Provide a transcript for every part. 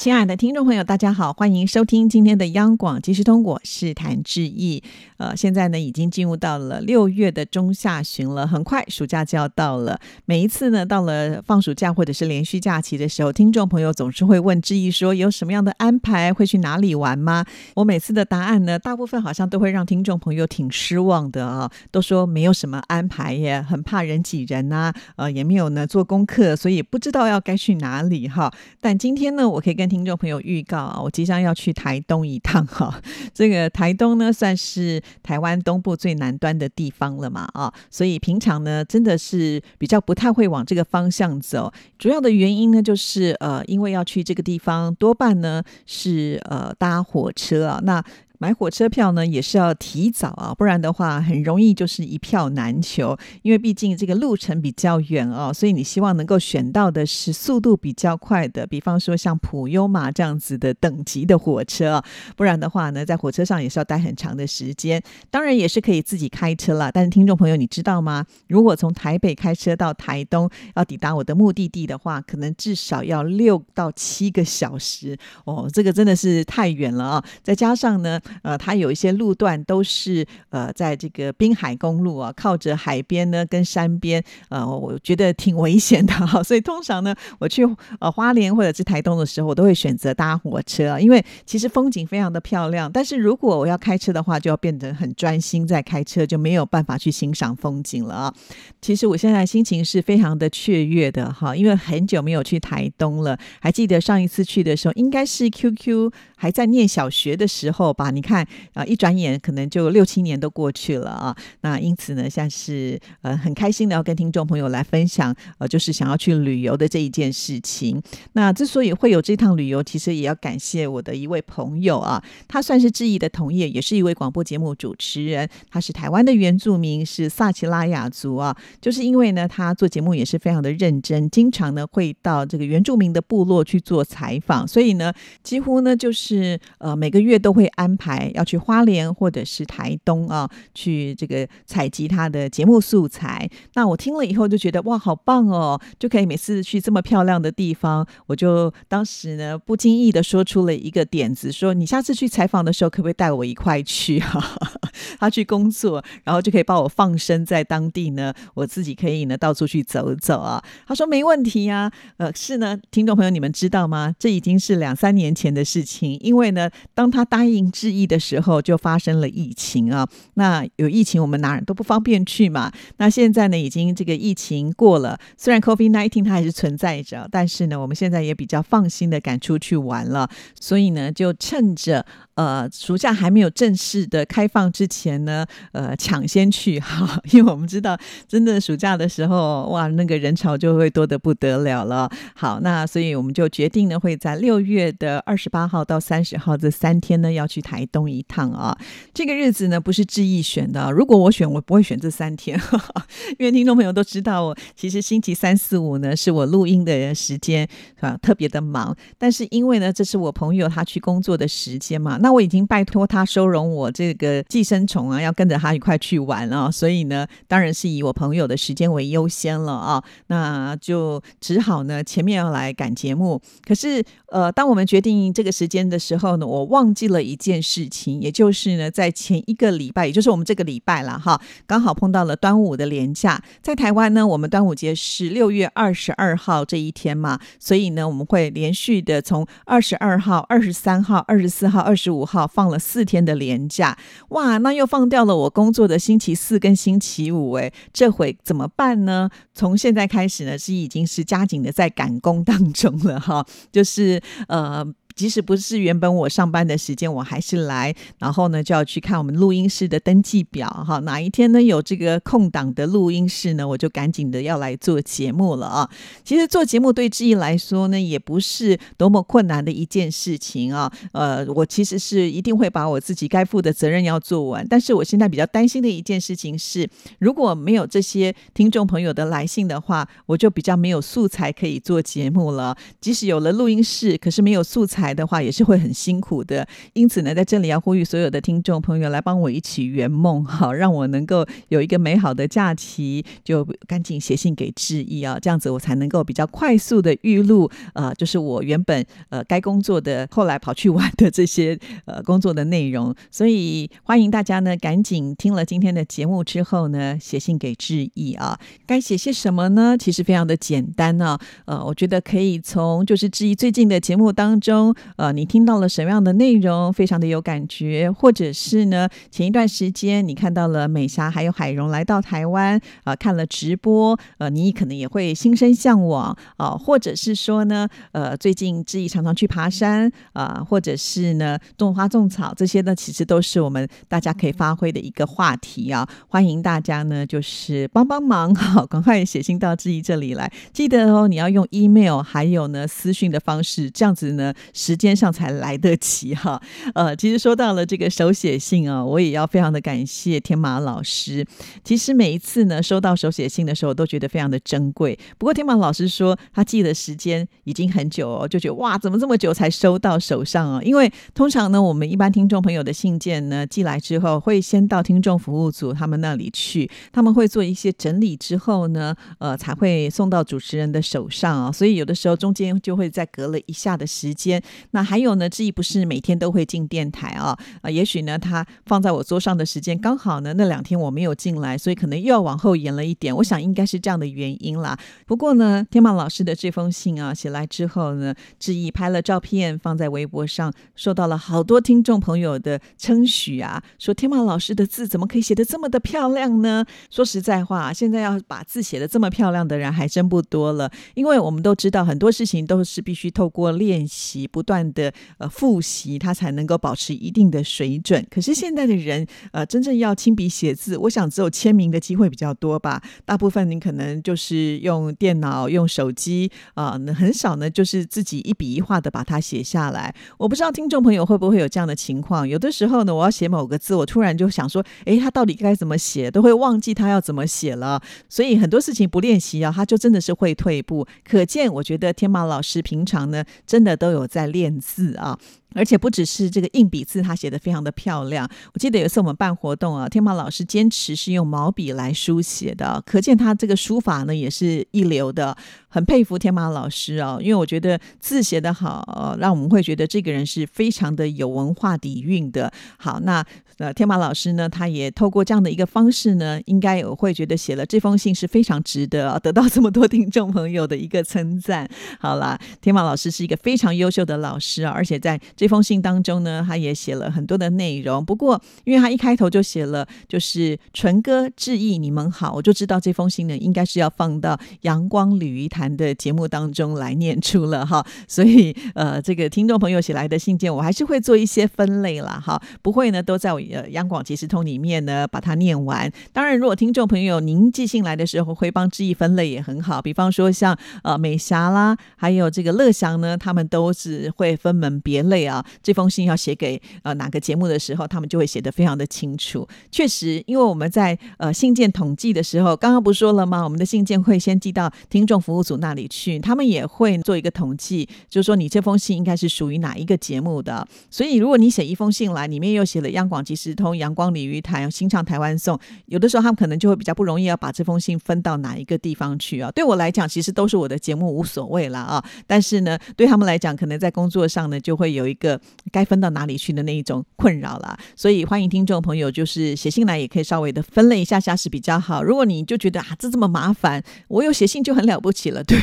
亲爱的听众朋友，大家好，欢迎收听今天的央广即时通，我是谭志毅。呃，现在呢已经进入到了六月的中下旬了，很快暑假就要到了。每一次呢到了放暑假或者是连续假期的时候，听众朋友总是会问志毅说有什么样的安排，会去哪里玩吗？我每次的答案呢，大部分好像都会让听众朋友挺失望的啊，都说没有什么安排耶，很怕人挤人呐，呃，也没有呢做功课，所以不知道要该去哪里哈。但今天呢，我可以跟听众朋友预告啊，我即将要去台东一趟哈。这个台东呢，算是。台湾东部最南端的地方了嘛啊，所以平常呢真的是比较不太会往这个方向走。主要的原因呢，就是呃，因为要去这个地方，多半呢是呃搭火车啊。那买火车票呢，也是要提早啊，不然的话很容易就是一票难求。因为毕竟这个路程比较远哦，所以你希望能够选到的是速度比较快的，比方说像普优马这样子的等级的火车。不然的话呢，在火车上也是要待很长的时间。当然也是可以自己开车了，但是听众朋友你知道吗？如果从台北开车到台东，要抵达我的目的地的话，可能至少要六到七个小时哦，这个真的是太远了啊！再加上呢。呃，它有一些路段都是呃，在这个滨海公路啊，靠着海边呢，跟山边，呃，我觉得挺危险的哈。所以通常呢，我去呃花莲或者是台东的时候，我都会选择搭火车，啊因为其实风景非常的漂亮。但是如果我要开车的话，就要变得很专心在开车，就没有办法去欣赏风景了啊。其实我现在心情是非常的雀跃的哈，因为很久没有去台东了。还记得上一次去的时候，应该是 QQ 还在念小学的时候吧？你。看啊，一转眼可能就六七年都过去了啊。那因此呢，像是呃很开心的要跟听众朋友来分享，呃，就是想要去旅游的这一件事情。那之所以会有这趟旅游，其实也要感谢我的一位朋友啊，他算是志毅的同业，也是一位广播节目主持人。他是台湾的原住民，是萨奇拉雅族啊。就是因为呢，他做节目也是非常的认真，经常呢会到这个原住民的部落去做采访，所以呢，几乎呢就是是呃每个月都会安排。要去花莲或者是台东啊，去这个采集他的节目素材。那我听了以后就觉得哇，好棒哦，就可以每次去这么漂亮的地方。我就当时呢不经意的说出了一个点子，说你下次去采访的时候，可不可以带我一块去啊，他去工作，然后就可以把我放生在当地呢，我自己可以呢到处去走走啊。他说没问题呀。呃，是呢，听众朋友你们知道吗？这已经是两三年前的事情，因为呢，当他答应致意。的时候就发生了疫情啊，那有疫情我们哪儿都不方便去嘛。那现在呢，已经这个疫情过了，虽然 COVID nineteen 它还是存在着，但是呢，我们现在也比较放心的敢出去玩了。所以呢，就趁着。呃，暑假还没有正式的开放之前呢，呃，抢先去哈，因为我们知道，真的暑假的时候，哇，那个人潮就会多得不得了了。好，那所以我们就决定呢，会在六月的二十八号到三十号这三天呢，要去台东一趟啊。这个日子呢，不是志毅选的，如果我选，我不会选这三天，因为听众朋友都知道，我其实星期三四五呢是我录音的时间啊，特别的忙。但是因为呢，这是我朋友他去工作的时间嘛，那我已经拜托他收容我这个寄生虫啊，要跟着他一块去玩啊，所以呢，当然是以我朋友的时间为优先了啊。那就只好呢，前面要来赶节目。可是，呃，当我们决定这个时间的时候呢，我忘记了一件事情，也就是呢，在前一个礼拜，也就是我们这个礼拜了哈，刚好碰到了端午的连假。在台湾呢，我们端午节是六月二十二号这一天嘛，所以呢，我们会连续的从二十二号、二十三号、二十四号、二十五。号放了四天的年假，哇，那又放掉了我工作的星期四跟星期五，哎，这回怎么办呢？从现在开始呢，是已经是加紧的在赶工当中了哈，就是呃。即使不是原本我上班的时间，我还是来，然后呢就要去看我们录音室的登记表哈，哪一天呢有这个空档的录音室呢，我就赶紧的要来做节目了啊。其实做节目对志毅来说呢，也不是多么困难的一件事情啊。呃，我其实是一定会把我自己该负的责任要做完，但是我现在比较担心的一件事情是，如果没有这些听众朋友的来信的话，我就比较没有素材可以做节目了。即使有了录音室，可是没有素材的话，也是会很辛苦的。因此呢，在这里要呼吁所有的听众朋友来帮我一起圆梦，好让我能够有一个美好的假期，就赶紧写信给志毅啊，这样子我才能够比较快速的预录，呃，就是我原本呃该工作的，后来跑去玩的这些呃工作的内容。所以欢迎大家呢，赶紧听了今天的节目之后呢，写信给志毅啊。该写些什么呢？其实非常的简单呢。呃，我觉得可以从就是志毅最近的节目当中，呃，你听到了什么样的内容，非常的有感觉，或者是呢，前一段时间你看到了美霞还有海荣来到台湾啊，看了直播，呃，你可能也会心生向往啊，或者是说呢，呃，最近志毅常常去爬山啊，或者是呢种花种草，这些呢，其实都是我们大家可以发挥的一个话题啊。欢迎大家呢，就是帮帮忙，好，赶快写信到志毅这里来。记得哦，你要用 email 还有呢私讯的方式，这样子呢时间上才来得及哈。呃，其实说到了这个手写信啊，我也要非常的感谢天马老师。其实每一次呢收到手写信的时候，都觉得非常的珍贵。不过天马老师说他记的时间已经很久哦，就觉得哇，怎么这么久才收到手上啊？因为通常呢，我们一般听众朋友的信件呢寄来之后，会先到听众服务组他们那里去，他们会做一些整理之后呢，呃，才会送到主持人的手上啊。所以有的时候中间就会再隔了一下的时间。那还有呢，志毅不是每天都会进电台啊，啊，也许呢，他放在我桌上的时间刚好呢，那两天我没有进来，所以可能又要往后延了一点。我想应该是这样的原因啦。不过呢，天马老师的这封信啊，写来之后呢，志毅拍了照片放在微博上，受到了好多听众朋友的称许啊，说天马老师的字怎么可以写得这么的漂亮呢？说实在话，现在要把字写得这么漂亮的人还真不多了，因为我们都知道很多事情都是必须透过练习，不断的呃复习，他才能够保持一定的水准。可是现在的人，呃，真正要亲笔写字，我想只有签名的机会比较多吧。大部分您可能就是用电脑、用手机啊，那很少呢，就是自己一笔一画的把它写下来。我不知道听众朋友会不会有这样的情况。有的时候呢，我要写某个字，我突然就想说，诶，他到底该怎么写，都会忘记他要怎么写了。所以很多事情不练习啊，他就真的是会退步。可见，我觉得天马老师平常呢，真的都有在练字啊。而且不只是这个硬笔字，他写的非常的漂亮。我记得有一次我们办活动啊，天马老师坚持是用毛笔来书写的，可见他这个书法呢也是一流的，很佩服天马老师啊。因为我觉得字写得好，让我们会觉得这个人是非常的有文化底蕴的。好，那呃天马老师呢，他也透过这样的一个方式呢，应该我会觉得写了这封信是非常值得得到这么多听众朋友的一个称赞。好啦，天马老师是一个非常优秀的老师啊，而且在这封信当中呢，他也写了很多的内容。不过，因为他一开头就写了“就是纯哥致意你们好”，我就知道这封信呢应该是要放到阳光鲤鱼潭的节目当中来念出了哈。所以，呃，这个听众朋友写来的信件，我还是会做一些分类啦，哈，不会呢都在我呃央广即时通里面呢把它念完。当然，如果听众朋友您寄信来的时候会帮致意分类也很好，比方说像呃美霞啦，还有这个乐祥呢，他们都是会分门别类啊。啊，这封信要写给呃哪个节目的时候，他们就会写得非常的清楚。确实，因为我们在呃信件统计的时候，刚刚不说了吗？我们的信件会先寄到听众服务组那里去，他们也会做一个统计，就是说你这封信应该是属于哪一个节目的。所以，如果你写一封信来，里面又写了央广即时通、阳光鲤鱼台、新唱台湾颂，有的时候他们可能就会比较不容易要把这封信分到哪一个地方去啊。对我来讲，其实都是我的节目无所谓了啊。但是呢，对他们来讲，可能在工作上呢，就会有一。个该分到哪里去的那一种困扰啦。所以欢迎听众朋友就是写信来，也可以稍微的分类一下下是比较好。如果你就觉得啊这这么麻烦，我有写信就很了不起了，对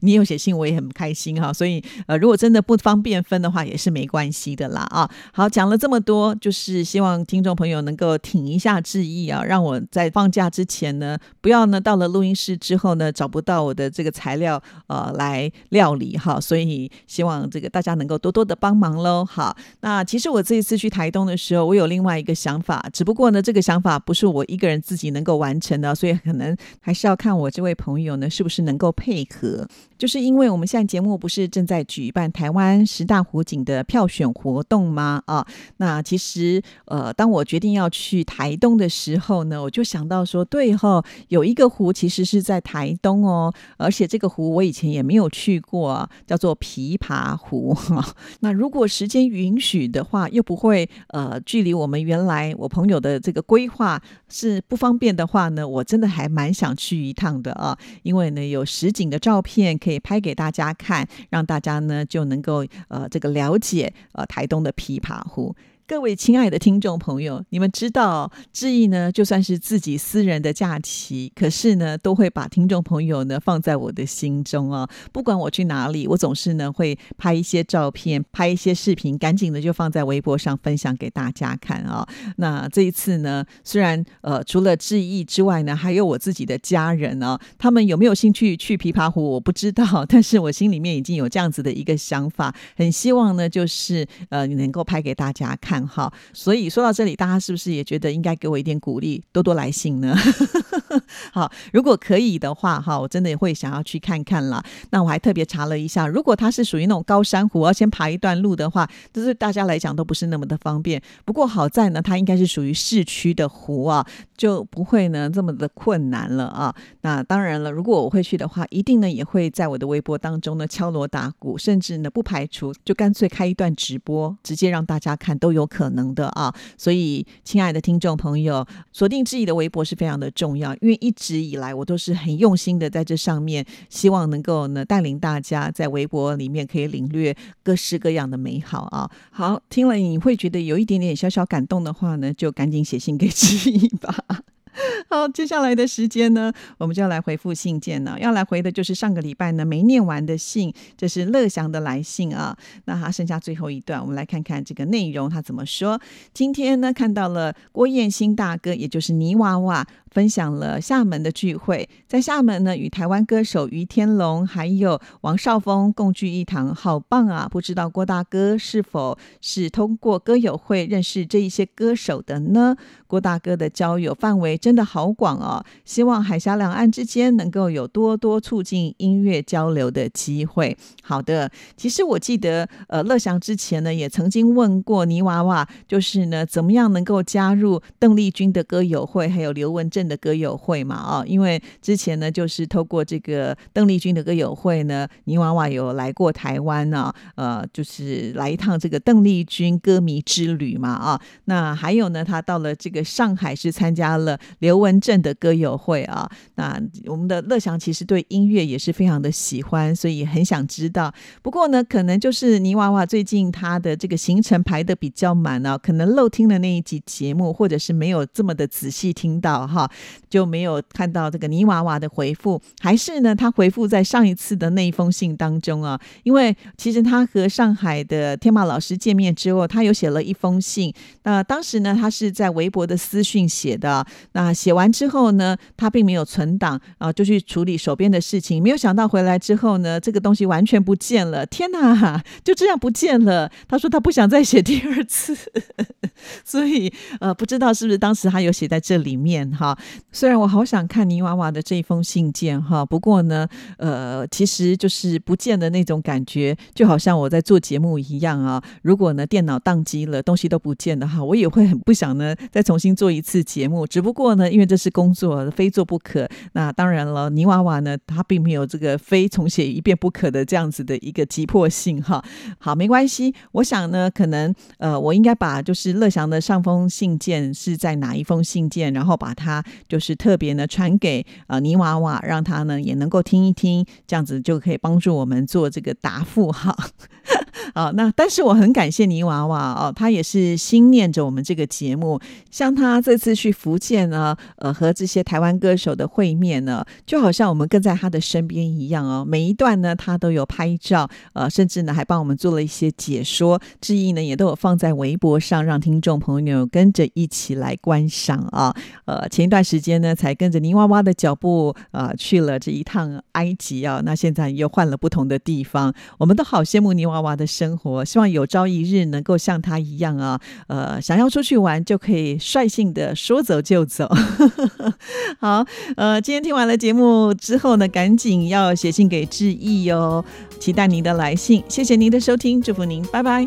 你有写信我也很开心哈。所以呃如果真的不方便分的话，也是没关系的啦啊。好，讲了这么多，就是希望听众朋友能够挺一下志意啊，让我在放假之前呢，不要呢到了录音室之后呢找不到我的这个材料呃来料理哈。所以希望这个大家能够多多的帮忙喽。好，那其实我这一次去台东的时候，我有另外一个想法，只不过呢这个想法不是我一个人自己能够完成的，所以可能还是要看我这位朋友呢是不是能够配合。就是因为我们现在节目不是正在举办台湾十大湖景的票选活动吗？啊，那其实呃，当我决定要去台东的时候呢，我就想到说，对哈，有一个湖其实是在台东哦，而且这个湖我以前也没有去过，叫做琵琶湖。那如果如果时间允许的话，又不会呃，距离我们原来我朋友的这个规划是不方便的话呢，我真的还蛮想去一趟的啊，因为呢有实景的照片可以拍给大家看，让大家呢就能够呃这个了解呃台东的琵琶湖。各位亲爱的听众朋友，你们知道志毅呢，就算是自己私人的假期，可是呢，都会把听众朋友呢放在我的心中啊。不管我去哪里，我总是呢会拍一些照片，拍一些视频，赶紧的就放在微博上分享给大家看啊。那这一次呢，虽然呃除了志毅之外呢，还有我自己的家人啊，他们有没有兴趣去琵琶湖，我不知道，但是我心里面已经有这样子的一个想法，很希望呢，就是呃你能够拍给大家看。好，所以说到这里，大家是不是也觉得应该给我一点鼓励，多多来信呢？好，如果可以的话，哈，我真的也会想要去看看啦。那我还特别查了一下，如果它是属于那种高山湖，要先爬一段路的话，这是大家来讲都不是那么的方便。不过好在呢，它应该是属于市区的湖啊，就不会呢这么的困难了啊。那当然了，如果我会去的话，一定呢也会在我的微博当中呢敲锣打鼓，甚至呢不排除就干脆开一段直播，直接让大家看都有可能的啊。所以，亲爱的听众朋友，锁定自己的微博是非常的重要。因为一直以来我都是很用心的在这上面，希望能够呢带领大家在微博里面可以领略各式各样的美好啊。好，听了你会觉得有一点点小小感动的话呢，就赶紧写信给志毅吧。好，接下来的时间呢，我们就要来回复信件了。要来回的就是上个礼拜呢没念完的信，这是乐祥的来信啊。那他剩下最后一段，我们来看看这个内容他怎么说。今天呢看到了郭彦新大哥，也就是泥娃娃。分享了厦门的聚会，在厦门呢，与台湾歌手于天龙还有王少峰共聚一堂，好棒啊！不知道郭大哥是否是通过歌友会认识这一些歌手的呢？郭大哥的交友范围真的好广哦，希望海峡两岸之间能够有多多促进音乐交流的机会。好的，其实我记得，呃，乐祥之前呢也曾经问过泥娃娃，就是呢怎么样能够加入邓丽君的歌友会，还有刘文正。的歌友会嘛，啊，因为之前呢，就是透过这个邓丽君的歌友会呢，泥娃娃有来过台湾呢，呃，就是来一趟这个邓丽君歌迷之旅嘛，啊，那还有呢，他到了这个上海是参加了刘文正的歌友会啊，那我们的乐祥其实对音乐也是非常的喜欢，所以很想知道。不过呢，可能就是泥娃娃最近他的这个行程排的比较满啊，可能漏听了那一集节目，或者是没有这么的仔细听到哈。就没有看到这个泥娃娃的回复，还是呢？他回复在上一次的那一封信当中啊，因为其实他和上海的天马老师见面之后，他有写了一封信。那当时呢，他是在微博的私讯写的。那写完之后呢，他并没有存档啊，就去处理手边的事情。没有想到回来之后呢，这个东西完全不见了。天哪，就这样不见了。他说他不想再写第二次，所以呃，不知道是不是当时他有写在这里面哈。虽然我好想看泥娃娃的这一封信件哈，不过呢，呃，其实就是不见的那种感觉，就好像我在做节目一样啊。如果呢电脑宕机了，东西都不见的哈，我也会很不想呢再重新做一次节目。只不过呢，因为这是工作，非做不可。那当然了，泥娃娃呢，他并没有这个非重写一遍不可的这样子的一个急迫性哈。好，没关系。我想呢，可能呃，我应该把就是乐祥的上封信件是在哪一封信件，然后把它。就是特别呢，传给呃泥娃娃，让他呢也能够听一听，这样子就可以帮助我们做这个答复哈。啊，那但是我很感谢泥娃娃哦，他也是心念着我们这个节目。像他这次去福建呢，呃，和这些台湾歌手的会面呢，就好像我们跟在他的身边一样哦。每一段呢，他都有拍照，呃，甚至呢还帮我们做了一些解说，致意呢也都有放在微博上，让听众朋友跟着一起来观赏啊。呃，前一段时间呢，才跟着泥娃娃的脚步啊去了这一趟埃及啊，那现在又换了不同的地方，我们都好羡慕泥娃娃的生活，希望有朝一日能够像他一样啊，呃，想要出去玩就可以率性的说走就走。好，呃，今天听完了节目之后呢，赶紧要写信给志毅哟，期待您的来信，谢谢您的收听，祝福您，拜拜。